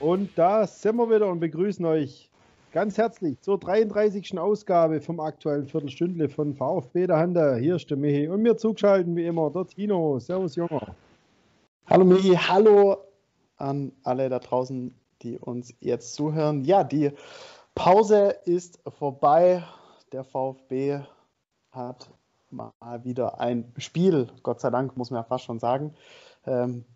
Und da sind wir wieder und begrüßen euch ganz herzlich zur 33. Ausgabe vom aktuellen Viertelstündle von VfB der Hande. Hier ist der Michi und mir zugeschaltet wie immer der Tino. Servus, Junger. Hallo Michi, hallo an alle da draußen, die uns jetzt zuhören. Ja, die Pause ist vorbei. Der VfB hat mal wieder ein Spiel, Gott sei Dank, muss man ja fast schon sagen. Ähm,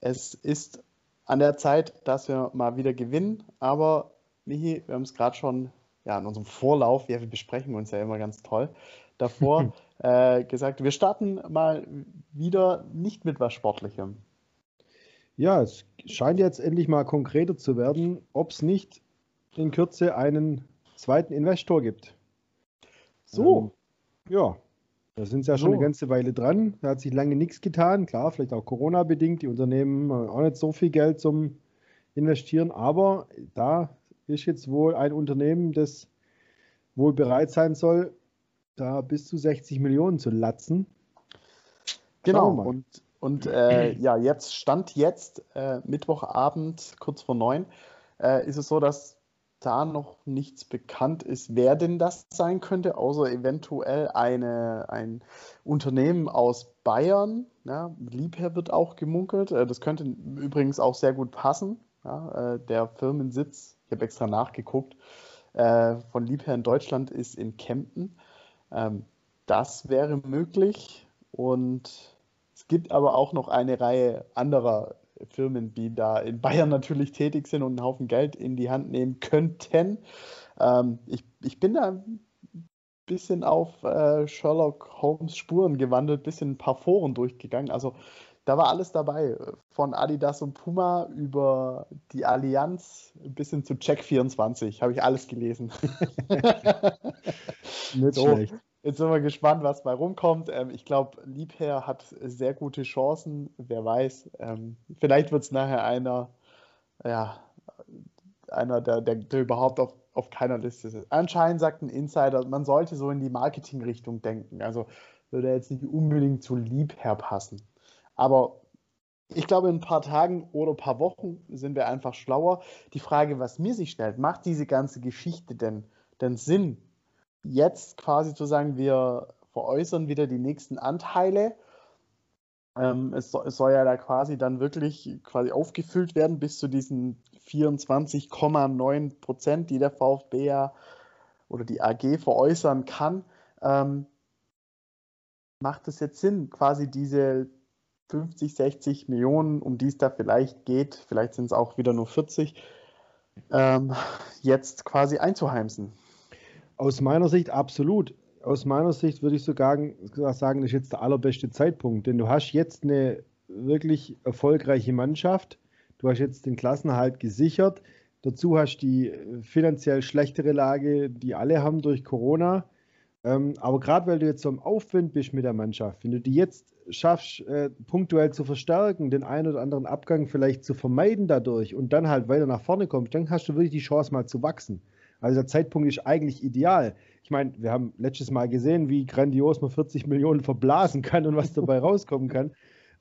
es ist an der Zeit, dass wir mal wieder gewinnen. Aber Michi, wir haben es gerade schon ja, in unserem Vorlauf, ja, wir besprechen uns ja immer ganz toll, davor äh, gesagt, wir starten mal wieder nicht mit was Sportlichem. Ja, es scheint jetzt endlich mal konkreter zu werden, ob es nicht in Kürze einen zweiten Investor gibt. So. Ähm, ja, da sind sie ja schon so. eine ganze Weile dran. Da hat sich lange nichts getan. Klar, vielleicht auch Corona-bedingt. Die Unternehmen haben auch nicht so viel Geld zum Investieren. Aber da ist jetzt wohl ein Unternehmen, das wohl bereit sein soll, da bis zu 60 Millionen zu latzen. Genau. Und, und äh, ja, jetzt stand jetzt äh, Mittwochabend kurz vor neun äh, ist es so, dass da noch nichts bekannt ist, wer denn das sein könnte, außer eventuell eine, ein Unternehmen aus Bayern. Ja, Liebherr wird auch gemunkelt. Äh, das könnte übrigens auch sehr gut passen. Ja, äh, der Firmensitz, ich habe extra nachgeguckt, äh, von Liebherr in Deutschland ist in Kempten. Ähm, das wäre möglich. Und es gibt aber auch noch eine Reihe anderer Firmen, die da in Bayern natürlich tätig sind und einen Haufen Geld in die Hand nehmen könnten. Ähm, ich, ich bin da ein bisschen auf äh, Sherlock Holmes Spuren gewandelt, ein bisschen ein paar Foren durchgegangen. Also da war alles dabei. Von Adidas und Puma über die Allianz bis hin zu Check24 habe ich alles gelesen. Nicht so. schlecht. Jetzt sind wir gespannt, was bei rumkommt. Ähm, ich glaube, Liebherr hat sehr gute Chancen. Wer weiß. Ähm, vielleicht wird es nachher einer, ja, einer, der, der, der überhaupt auf, auf keiner Liste ist. Anscheinend sagt ein Insider, man sollte so in die Marketingrichtung denken. Also würde er jetzt nicht unbedingt zu Liebherr passen. Aber ich glaube, in ein paar Tagen oder ein paar Wochen sind wir einfach schlauer. Die Frage, was mir sich stellt, macht diese ganze Geschichte denn, denn Sinn? Jetzt quasi zu sagen, wir veräußern wieder die nächsten Anteile. Ähm, es, soll, es, soll ja da quasi dann wirklich quasi aufgefüllt werden bis zu diesen 24,9 Prozent, die der VfB ja oder die AG veräußern kann. Ähm, macht es jetzt Sinn, quasi diese 50, 60 Millionen, um die es da vielleicht geht, vielleicht sind es auch wieder nur 40, ähm, jetzt quasi einzuheimsen? Aus meiner Sicht absolut. Aus meiner Sicht würde ich sogar sagen, das ist jetzt der allerbeste Zeitpunkt, denn du hast jetzt eine wirklich erfolgreiche Mannschaft. Du hast jetzt den Klassenhalt gesichert. Dazu hast du die finanziell schlechtere Lage, die alle haben durch Corona. Ähm, aber gerade weil du jetzt so im Aufwind bist mit der Mannschaft, wenn du die jetzt schaffst, äh, punktuell zu verstärken, den einen oder anderen Abgang vielleicht zu vermeiden dadurch und dann halt weiter nach vorne kommst, dann hast du wirklich die Chance mal zu wachsen. Also der Zeitpunkt ist eigentlich ideal. Ich meine, wir haben letztes Mal gesehen, wie grandios man 40 Millionen verblasen kann und was dabei rauskommen kann.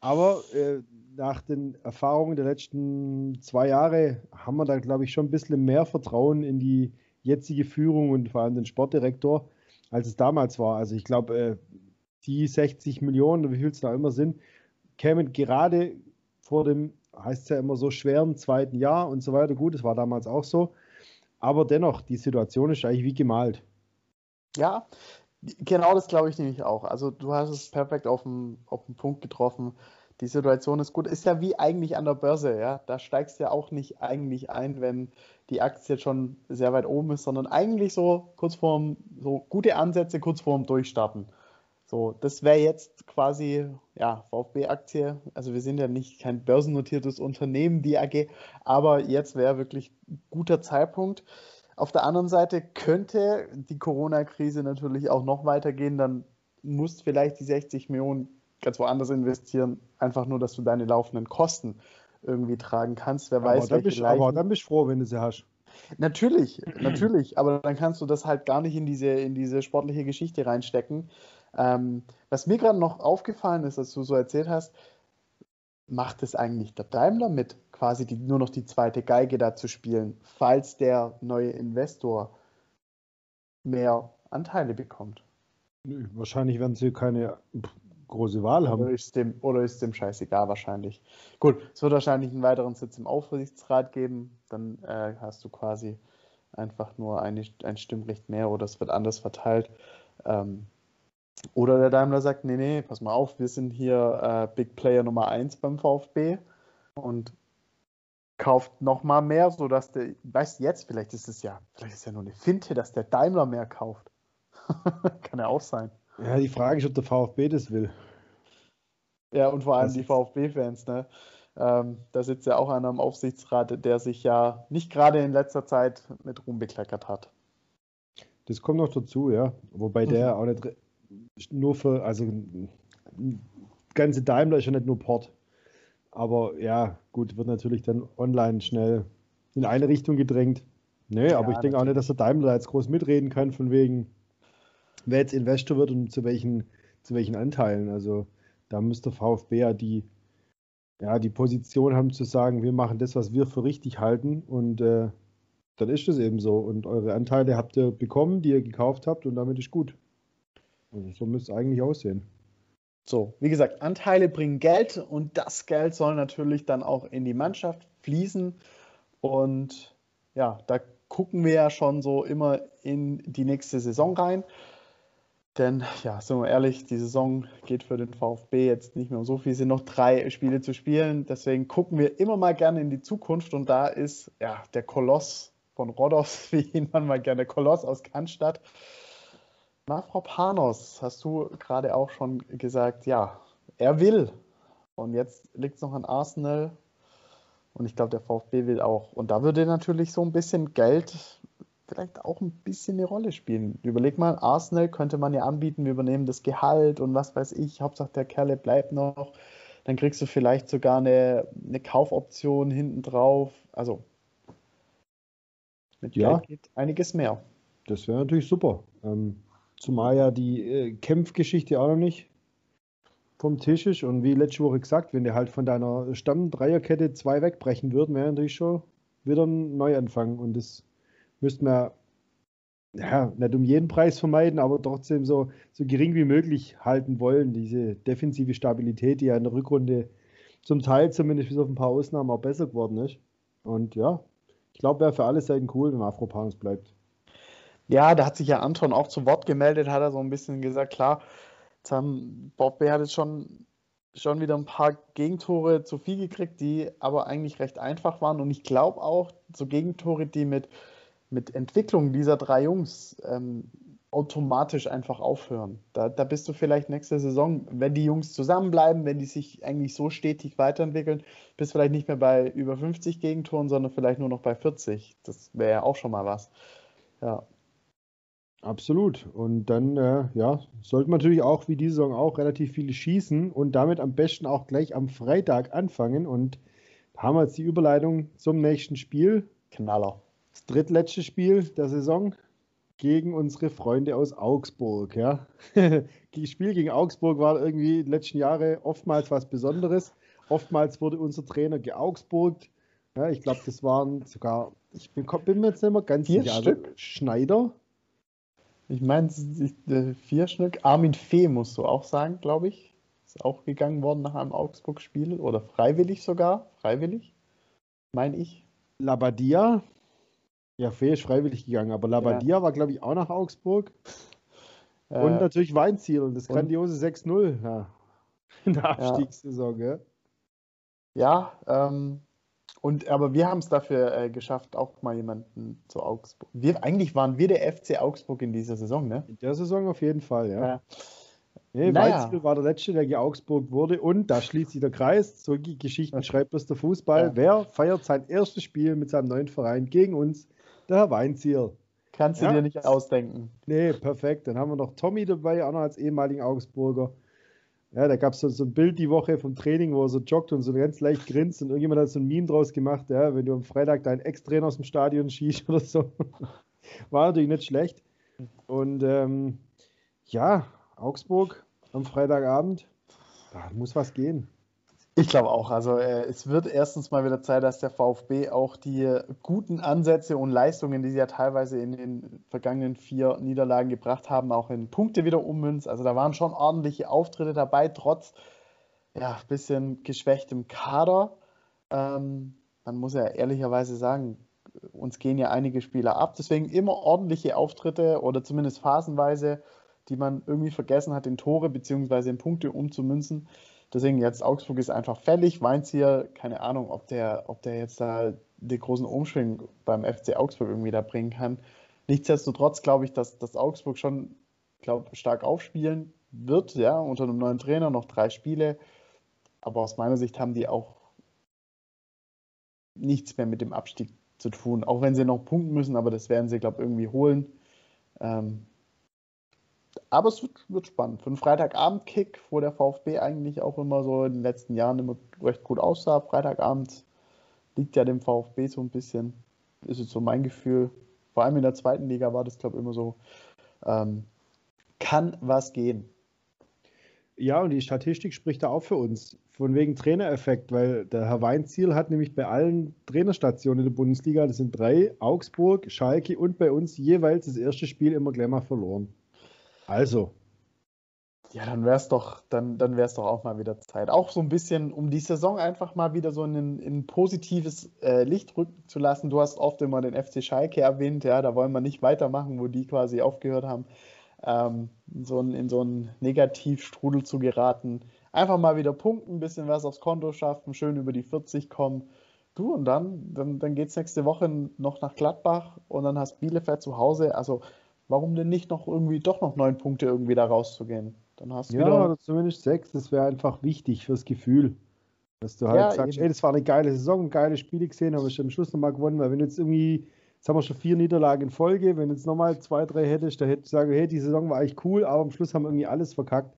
Aber äh, nach den Erfahrungen der letzten zwei Jahre haben wir da, glaube ich, schon ein bisschen mehr Vertrauen in die jetzige Führung und vor allem den Sportdirektor, als es damals war. Also ich glaube, äh, die 60 Millionen, wie viel es da immer sind, kämen gerade vor dem, heißt es ja immer so, schweren zweiten Jahr und so weiter. Gut, es war damals auch so. Aber dennoch, die Situation ist eigentlich wie gemalt. Ja, genau das glaube ich nämlich auch. Also du hast es perfekt auf den, auf den Punkt getroffen. Die Situation ist gut. Ist ja wie eigentlich an der Börse, ja. Da steigst du ja auch nicht eigentlich ein, wenn die Aktie schon sehr weit oben ist, sondern eigentlich so kurz vorm, so gute Ansätze kurz vorm Durchstarten. So, das wäre jetzt quasi, ja, VfB-Aktie. Also wir sind ja nicht kein börsennotiertes Unternehmen, die AG, aber jetzt wäre wirklich guter Zeitpunkt. Auf der anderen Seite könnte die Corona-Krise natürlich auch noch weitergehen, dann musst vielleicht die 60 Millionen ganz woanders investieren, einfach nur, dass du deine laufenden Kosten irgendwie tragen kannst. Wer aber weiß, dann bist, aber dann bist du froh, wenn du sie hast. Natürlich, natürlich, aber dann kannst du das halt gar nicht in diese, in diese sportliche Geschichte reinstecken. Ähm, was mir gerade noch aufgefallen ist, als du so erzählt hast, macht es eigentlich der Daimler mit, quasi die, nur noch die zweite Geige da zu spielen, falls der neue Investor mehr Anteile bekommt? Wahrscheinlich werden sie keine große Wahl haben. Oder ist, dem, oder ist dem scheißegal wahrscheinlich. Gut, es wird wahrscheinlich einen weiteren Sitz im Aufsichtsrat geben. Dann äh, hast du quasi einfach nur eine, ein Stimmrecht mehr oder es wird anders verteilt. Ähm, oder der Daimler sagt, nee, nee, pass mal auf, wir sind hier äh, Big Player Nummer 1 beim VfB und kauft nochmal mehr, sodass der, weißt du jetzt, vielleicht ist es ja, vielleicht ist ja nur eine Finte, dass der Daimler mehr kauft. Kann ja auch sein. Ja, die Frage ist, ob der VfB das will. Ja, und vor allem die VfB-Fans, ne? Ähm, da sitzt ja auch einer im Aufsichtsrat, der sich ja nicht gerade in letzter Zeit mit Ruhm bekleckert hat. Das kommt noch dazu, ja. Wobei mhm. der auch nicht nur für, also ganze Daimler ist ja nicht nur Port. Aber ja, gut, wird natürlich dann online schnell in eine Richtung gedrängt. Nee, ja, aber ich denke auch nicht, dass der Daimler jetzt groß mitreden kann, von wegen, wer jetzt Investor wird und zu welchen, zu welchen Anteilen. Also da müsste VfB ja die, ja, die Position haben zu sagen, wir machen das, was wir für richtig halten und äh, dann ist es eben so. Und eure Anteile habt ihr bekommen, die ihr gekauft habt und damit ist gut. Also so müsste es eigentlich aussehen. So, wie gesagt, Anteile bringen Geld und das Geld soll natürlich dann auch in die Mannschaft fließen. Und ja, da gucken wir ja schon so immer in die nächste Saison rein. Denn, ja, sind wir ehrlich, die Saison geht für den VfB jetzt nicht mehr um so viel. Es sind noch drei Spiele zu spielen. Deswegen gucken wir immer mal gerne in die Zukunft. Und da ist ja der Koloss von Rodos, wie ihn man mal gerne, Koloss aus Cannstatt. Panos, hast du gerade auch schon gesagt, ja, er will. Und jetzt liegt es noch an Arsenal. Und ich glaube, der VfB will auch. Und da würde natürlich so ein bisschen Geld vielleicht auch ein bisschen eine Rolle spielen. Überleg mal, Arsenal könnte man ja anbieten, wir übernehmen das Gehalt und was weiß ich, Hauptsache der Kerle bleibt noch. Dann kriegst du vielleicht sogar eine, eine Kaufoption hinten drauf. Also mit ja. Geld geht einiges mehr. Das wäre natürlich super. Ähm, zumal ja die äh, Kämpfgeschichte auch noch nicht vom Tisch ist. Und wie letzte Woche gesagt, wenn der halt von deiner Stamm-Dreierkette zwei wegbrechen würden, wäre natürlich schon wieder ein Neuanfang. Und das müsste man ja, nicht um jeden Preis vermeiden, aber trotzdem so, so gering wie möglich halten wollen. Diese defensive Stabilität, die ja in der Rückrunde zum Teil zumindest bis auf ein paar Ausnahmen auch besser geworden ist. Und ja, ich glaube, wäre für alle Seiten cool, wenn Afropanus bleibt. Ja, da hat sich ja Anton auch zu Wort gemeldet, hat er so ein bisschen gesagt, klar, jetzt haben Bob hat jetzt schon, schon wieder ein paar Gegentore zu viel gekriegt, die aber eigentlich recht einfach waren. Und ich glaube auch, so Gegentore, die mit mit Entwicklung dieser drei Jungs ähm, automatisch einfach aufhören. Da, da bist du vielleicht nächste Saison, wenn die Jungs zusammenbleiben, wenn die sich eigentlich so stetig weiterentwickeln, bist vielleicht nicht mehr bei über 50 Gegentoren, sondern vielleicht nur noch bei 40. Das wäre ja auch schon mal was. Ja. Absolut. Und dann, äh, ja, sollte man natürlich auch wie diese Saison auch relativ viele schießen und damit am besten auch gleich am Freitag anfangen. Und haben wir jetzt die Überleitung zum nächsten Spiel. Knaller das drittletzte Spiel der Saison gegen unsere Freunde aus Augsburg. Ja. das Spiel gegen Augsburg war irgendwie in den letzten Jahren oftmals was Besonderes. Oftmals wurde unser Trainer geaugsburgt. Ja, ich glaube, das waren sogar, ich bin, bin, mir jetzt nicht mehr ganz vier sicher. Stück? Also Schneider. Ich meine, äh, vier Stück. Armin Fee musst du auch sagen, glaube ich. Ist auch gegangen worden nach einem Augsburg-Spiel oder freiwillig sogar. Freiwillig, meine ich. Labadia. Ja, Fee ist freiwillig gegangen, aber Labadia ja. war, glaube ich, auch nach Augsburg. Äh, und natürlich Weinziel und das grandiose 6-0 ja. in der Abstiegssaison. Ja, ja ähm, und, aber wir haben es dafür äh, geschafft, auch mal jemanden zu Augsburg. Wir, eigentlich waren wir der FC Augsburg in dieser Saison, ne? In der Saison auf jeden Fall, ja. ja. Nee, naja. Weinziel war der Letzte, der geaugsburgt wurde und da schließt sich der Kreis. So Geschichten schreibt bloß der Fußball. Ja. Wer feiert sein erstes Spiel mit seinem neuen Verein gegen uns? der Herr Weinziel. Kannst du ja. dir nicht ausdenken. Nee, perfekt. Dann haben wir noch Tommy dabei, auch noch als ehemaligen Augsburger. Ja, da gab es so, so, ein Bild die Woche vom Training, wo er so joggt und so ganz leicht grinst und irgendjemand hat so ein Meme draus gemacht, ja, wenn du am Freitag deinen Ex-Trainer aus dem Stadion schießt oder so. War natürlich nicht schlecht. Und ähm, ja, Augsburg am Freitagabend, da muss was gehen. Ich glaube auch. Also äh, es wird erstens mal wieder Zeit, dass der VfB auch die guten Ansätze und Leistungen, die sie ja teilweise in den vergangenen vier Niederlagen gebracht haben, auch in Punkte wieder ummünzt. Also da waren schon ordentliche Auftritte dabei, trotz ja bisschen geschwächtem Kader. Ähm, man muss ja ehrlicherweise sagen, uns gehen ja einige Spieler ab. Deswegen immer ordentliche Auftritte oder zumindest phasenweise, die man irgendwie vergessen hat, in Tore bzw. in Punkte umzumünzen. Deswegen jetzt Augsburg ist einfach fällig. Weinzier, keine Ahnung, ob der, ob der jetzt da den großen Umschwung beim FC Augsburg irgendwie da bringen kann. Nichtsdestotrotz glaube ich, dass, dass Augsburg schon glaub, stark aufspielen wird, ja, unter einem neuen Trainer, noch drei Spiele. Aber aus meiner Sicht haben die auch nichts mehr mit dem Abstieg zu tun. Auch wenn sie noch punkten müssen, aber das werden sie, glaube ich, irgendwie holen. Ähm, aber es wird, wird, spannend. Für einen Freitagabend-Kick, wo der VfB eigentlich auch immer so in den letzten Jahren immer recht gut aussah. Freitagabend liegt ja dem VfB so ein bisschen, ist es so mein Gefühl. Vor allem in der zweiten Liga war das, glaube ich, immer so. Ähm, kann was gehen. Ja, und die Statistik spricht da auch für uns. Von wegen Trainereffekt, weil der Herr Weinziel hat nämlich bei allen Trainerstationen in der Bundesliga, das sind drei, Augsburg, Schalke und bei uns jeweils das erste Spiel immer gleich verloren. Also. Ja, dann wäre es doch, dann, dann doch auch mal wieder Zeit. Auch so ein bisschen, um die Saison einfach mal wieder so in ein positives äh, Licht rücken zu lassen. Du hast oft immer den FC Schalke erwähnt, ja, da wollen wir nicht weitermachen, wo die quasi aufgehört haben ähm, in, so einen, in so einen Negativstrudel zu geraten. Einfach mal wieder punkten, ein bisschen was aufs Konto schaffen, schön über die 40 kommen. Du, und dann, dann, dann geht es nächste Woche noch nach Gladbach und dann hast Bielefeld zu Hause. Also, warum denn nicht noch irgendwie doch noch neun Punkte irgendwie da rauszugehen? Dann hast ja, wieder... oder zumindest sechs. Das wäre einfach wichtig fürs Gefühl. Dass du halt ja, sagst, eben. ey, das war eine geile Saison, geile Spiele gesehen, aber ich am Schluss nochmal gewonnen, weil wenn du jetzt irgendwie Jetzt haben wir schon vier Niederlagen in Folge. Wenn jetzt nochmal zwei, drei hättest, da hätte ich sagen, hey, die Saison war eigentlich cool, aber am Schluss haben wir irgendwie alles verkackt.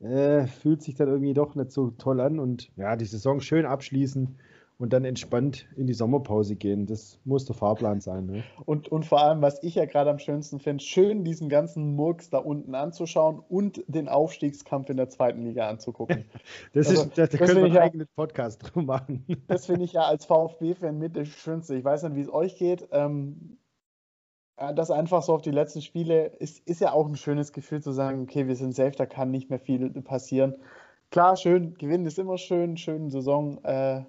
Äh, fühlt sich dann irgendwie doch nicht so toll an und ja, die Saison schön abschließen und dann entspannt in die Sommerpause gehen. Das muss der Fahrplan sein. Ne? Und, und vor allem, was ich ja gerade am schönsten finde, schön diesen ganzen Murks da unten anzuschauen und den Aufstiegskampf in der zweiten Liga anzugucken. das also, ist, da, da können wir einen ja, eigenen Podcast drum machen. das finde ich ja als VfB-Fan mit das Schönste. Ich weiß nicht, wie es euch geht. Ähm, das einfach so auf die letzten Spiele ist, ist ja auch ein schönes Gefühl zu sagen, okay, wir sind safe, da kann nicht mehr viel passieren. Klar, schön, gewinnen ist immer schön, schöne Saison. Äh,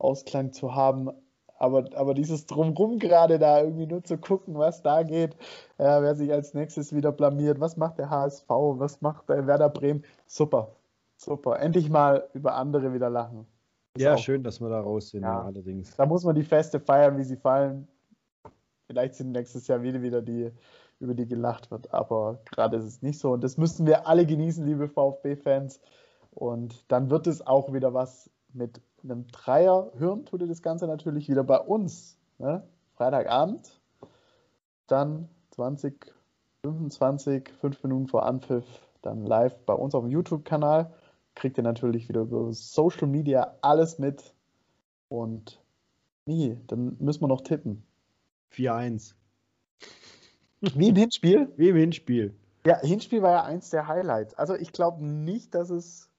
Ausklang zu haben. Aber, aber dieses Drumrum gerade da irgendwie nur zu gucken, was da geht, äh, wer sich als nächstes wieder blamiert, was macht der HSV, was macht der Werder Bremen, super, super. Endlich mal über andere wieder lachen. Ist ja, auch, schön, dass wir da raus sind, ja, allerdings. Da muss man die Feste feiern, wie sie fallen. Vielleicht sind nächstes Jahr wieder, wieder die, über die gelacht wird, aber gerade ist es nicht so. Und das müssen wir alle genießen, liebe VfB-Fans. Und dann wird es auch wieder was mit einem Dreier hören tut ihr das Ganze natürlich wieder bei uns. Ne? Freitagabend, dann 20, 25, 5 Minuten vor Anpfiff, dann live bei uns auf dem YouTube-Kanal. Kriegt ihr natürlich wieder über Social Media alles mit. Und wie, dann müssen wir noch tippen. 4-1. Wie im Hinspiel? Wie im Hinspiel. Ja, Hinspiel war ja eins der Highlights. Also ich glaube nicht, dass es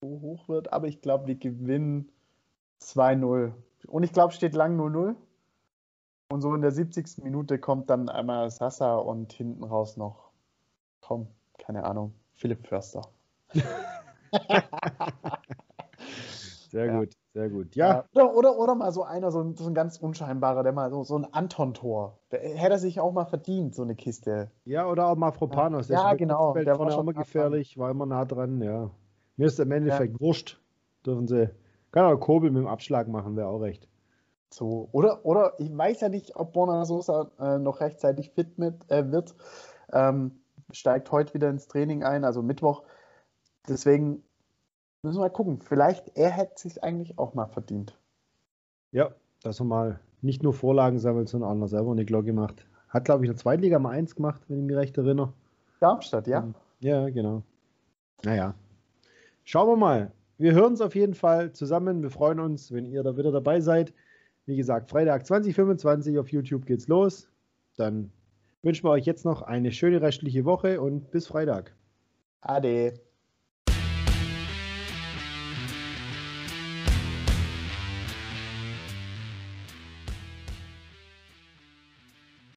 so hoch wird, aber ich glaube, wir gewinnen 2-0. Und ich glaube, steht lang 0-0. Und so in der 70. Minute kommt dann einmal Sasa und hinten raus noch, komm, keine Ahnung, Philipp Förster. sehr ja. gut, sehr gut. Ja. Oder, oder, oder mal so einer, so ein, so ein ganz unscheinbarer, der mal so, so ein Anton-Tor. Hätte er sich auch mal verdient, so eine Kiste. Ja, oder auch mal Propanos. Ja, genau. Der war schon immer gefährlich, war immer nah dran, ja. Mir ist im Endeffekt ja. wurscht, dürfen sie kann auch Kobel mit dem Abschlag machen, wäre auch recht. So, oder, oder ich weiß ja nicht, ob Borna Sosa äh, noch rechtzeitig fit mit, äh, wird. Ähm, steigt heute wieder ins Training ein, also Mittwoch. Deswegen müssen wir mal gucken. Vielleicht er hätte sich eigentlich auch mal verdient. Ja, dass er mal nicht nur Vorlagen sammelt, sondern auch noch selber eine Glocke macht. Hat, glaube ich, in der zweiten Liga mal eins gemacht, wenn ich mich recht erinnere. Darmstadt, ja. Ja, genau. Naja. Schauen wir mal. Wir hören uns auf jeden Fall zusammen. Wir freuen uns, wenn ihr da wieder dabei seid. Wie gesagt, Freitag 2025 auf YouTube geht's los. Dann wünschen wir euch jetzt noch eine schöne restliche Woche und bis Freitag. Ade.